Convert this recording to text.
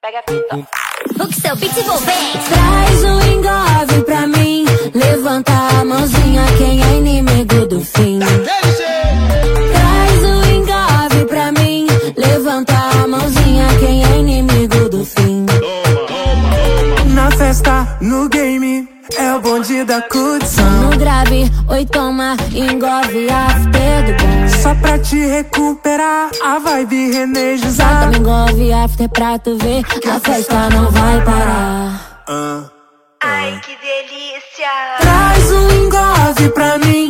Pega a fita. Hook seu beat envolvente. Traz um engove pra mim. Levanta a mãozinha quem é inimigo do fim. Traz um engove pra mim. Levanta a mãozinha quem é inimigo do fim. Na festa, no game, é o bonde da curtição. No grave, oi toma, engove after do bom. Só pra te recuperar, a vibe reenergizar. Toma engove after pra tu ver que a festa não vai parar. Ai, que delícia! Traz um engove pra mim.